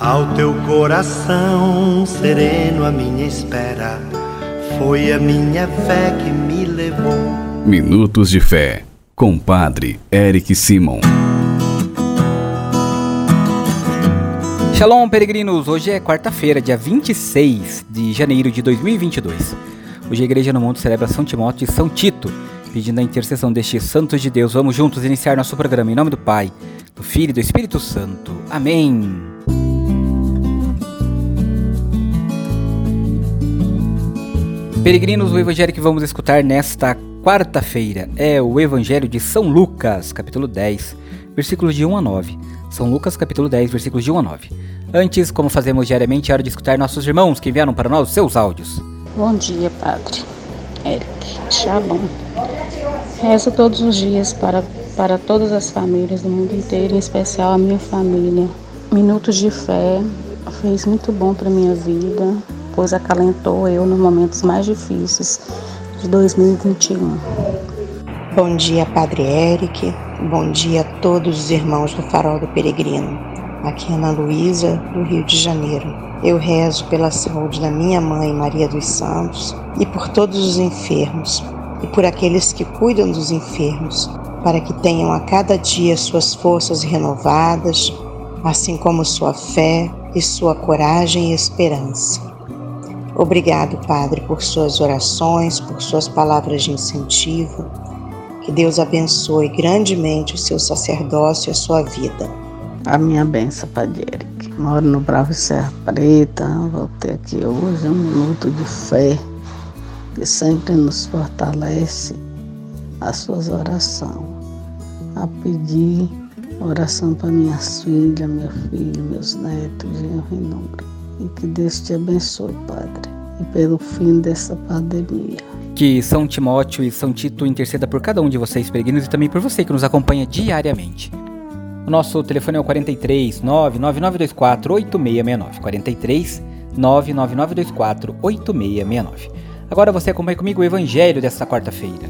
Ao teu coração sereno, a minha espera foi a minha fé que me levou. Minutos de Fé, com Padre Eric Simon. Shalom, peregrinos! Hoje é quarta-feira, dia 26 de janeiro de 2022. Hoje a Igreja no Mundo celebra São Timóteo e São Tito, pedindo a intercessão destes santos de Deus. Vamos juntos iniciar nosso programa em nome do Pai, do Filho e do Espírito Santo. Amém. Peregrinos, o evangelho que vamos escutar nesta quarta-feira é o Evangelho de São Lucas, capítulo 10, versículos de 1 a 9. São Lucas, capítulo 10, versículos de 1 a 9. Antes, como fazemos diariamente, é hora de escutar nossos irmãos que enviaram para nós seus áudios. Bom dia, Padre. Eric, Shalom. Rezo todos os dias para, para todas as famílias do mundo inteiro, em especial a minha família. Minutos de fé fez muito bom para minha vida pois acalentou eu nos momentos mais difíceis de 2021. Bom dia, Padre Eric. Bom dia a todos os irmãos do Farol do Peregrino. Aqui é Ana Luísa, do Rio de Janeiro. Eu rezo pela saúde da minha mãe, Maria dos Santos, e por todos os enfermos, e por aqueles que cuidam dos enfermos, para que tenham a cada dia suas forças renovadas, assim como sua fé e sua coragem e esperança. Obrigado, Padre, por suas orações, por suas palavras de incentivo. Que Deus abençoe grandemente o seu sacerdócio e a sua vida. A minha benção, Padre Eric. Moro no Bravo Serra Preta. Voltei aqui hoje, um minuto de fé que sempre nos fortalece as suas orações. A pedir oração para minhas filhas, meu filho, meus netos, genro e número. E que Deus te abençoe, Padre, e pelo fim dessa pandemia. Que São Timóteo e São Tito interceda por cada um de vocês, peregrinos, e também por você que nos acompanha diariamente. O nosso telefone é o 43 99924 8669. 43 99924 8669. Agora você acompanha comigo o Evangelho desta quarta-feira.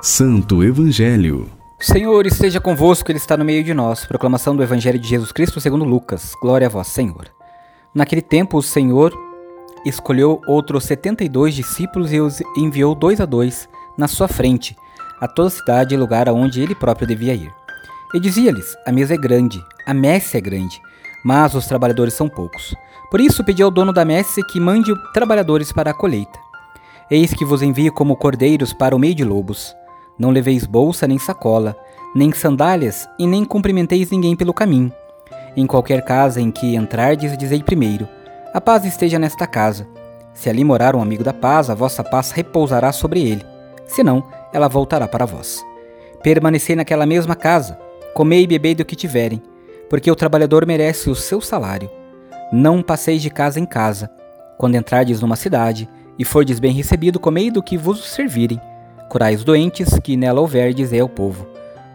Santo Evangelho Senhor esteja convosco, Ele está no meio de nós. Proclamação do Evangelho de Jesus Cristo segundo Lucas. Glória a vós, Senhor. Naquele tempo, o Senhor escolheu outros setenta e dois discípulos e os enviou dois a dois na sua frente, a toda cidade e lugar aonde ele próprio devia ir. E dizia-lhes: A mesa é grande, a messe é grande, mas os trabalhadores são poucos. Por isso pediu ao dono da messe que mande trabalhadores para a colheita. Eis que vos envio como cordeiros para o meio de lobos. Não leveis bolsa nem sacola, nem sandálias, e nem cumprimenteis ninguém pelo caminho. Em qualquer casa em que entrardes, dizei primeiro: A paz esteja nesta casa. Se ali morar um amigo da paz, a vossa paz repousará sobre ele. Senão, ela voltará para vós. Permanecei naquela mesma casa, comei e bebei do que tiverem, porque o trabalhador merece o seu salário. Não passeis de casa em casa. Quando entrardes numa cidade e fordes bem recebido, comei do que vos servirem Curai os doentes, que nela houverdes é o povo.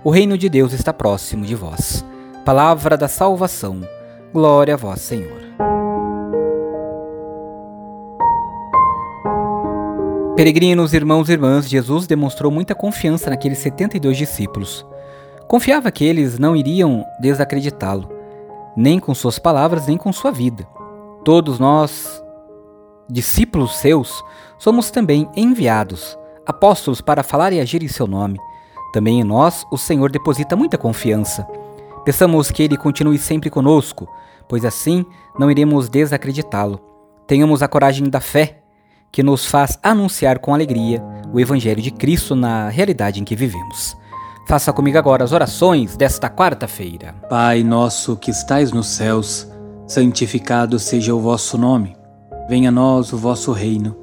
O reino de Deus está próximo de vós. Palavra da salvação. Glória a vós, Senhor. Peregrinos, irmãos e irmãs, Jesus demonstrou muita confiança naqueles 72 discípulos. Confiava que eles não iriam desacreditá-lo, nem com suas palavras, nem com sua vida. Todos nós, discípulos seus, somos também enviados apóstolos para falar e agir em seu nome. Também em nós o Senhor deposita muita confiança. Peçamos que Ele continue sempre conosco, pois assim não iremos desacreditá-lo. Tenhamos a coragem da fé, que nos faz anunciar com alegria o Evangelho de Cristo na realidade em que vivemos. Faça comigo agora as orações desta quarta-feira. Pai nosso que estais nos céus, santificado seja o vosso nome. Venha a nós o vosso reino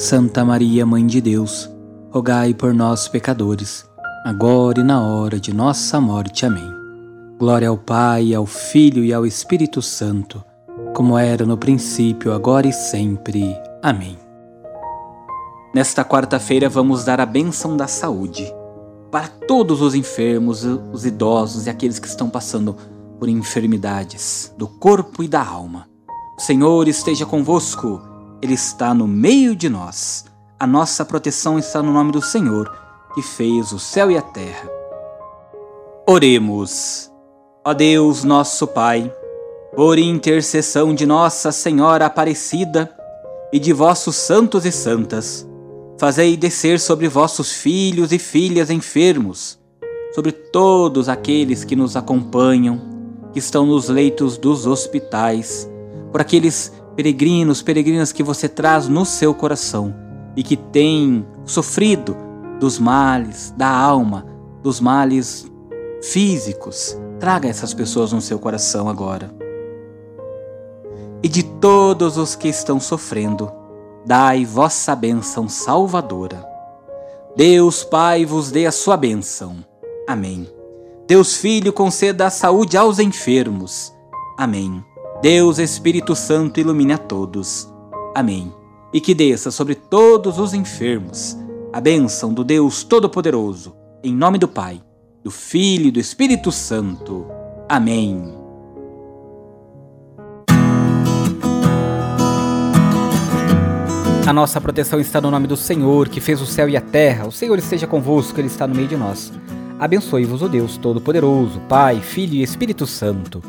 Santa Maria, Mãe de Deus, rogai por nós, pecadores, agora e na hora de nossa morte. Amém. Glória ao Pai, ao Filho e ao Espírito Santo, como era no princípio, agora e sempre. Amém. Nesta quarta-feira vamos dar a bênção da saúde para todos os enfermos, os idosos e aqueles que estão passando por enfermidades do corpo e da alma. O Senhor esteja convosco, Ele está no meio de nós. A nossa proteção está no nome do Senhor, que fez o céu e a terra. Oremos. Ó Deus, nosso Pai, por intercessão de Nossa Senhora Aparecida e de vossos santos e santas, fazei descer sobre vossos filhos e filhas enfermos, sobre todos aqueles que nos acompanham, que estão nos leitos dos hospitais, por aqueles peregrinos, peregrinas que você traz no seu coração e que têm sofrido dos males da alma, dos males físicos, Traga essas pessoas no seu coração agora. E de todos os que estão sofrendo, dai vossa bênção salvadora. Deus Pai vos dê a sua bênção. Amém. Deus Filho conceda a saúde aos enfermos. Amém. Deus Espírito Santo ilumine a todos. Amém. E que desça sobre todos os enfermos a bênção do Deus Todo-Poderoso, em nome do Pai do Filho e do Espírito Santo. Amém. A nossa proteção está no nome do Senhor, que fez o céu e a terra. O Senhor esteja convosco, Ele está no meio de nós. Abençoe-vos o Deus Todo-Poderoso, Pai, Filho e Espírito Santo.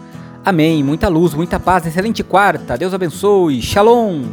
Amém. Muita luz, muita paz, excelente quarta. Deus abençoe. Shalom.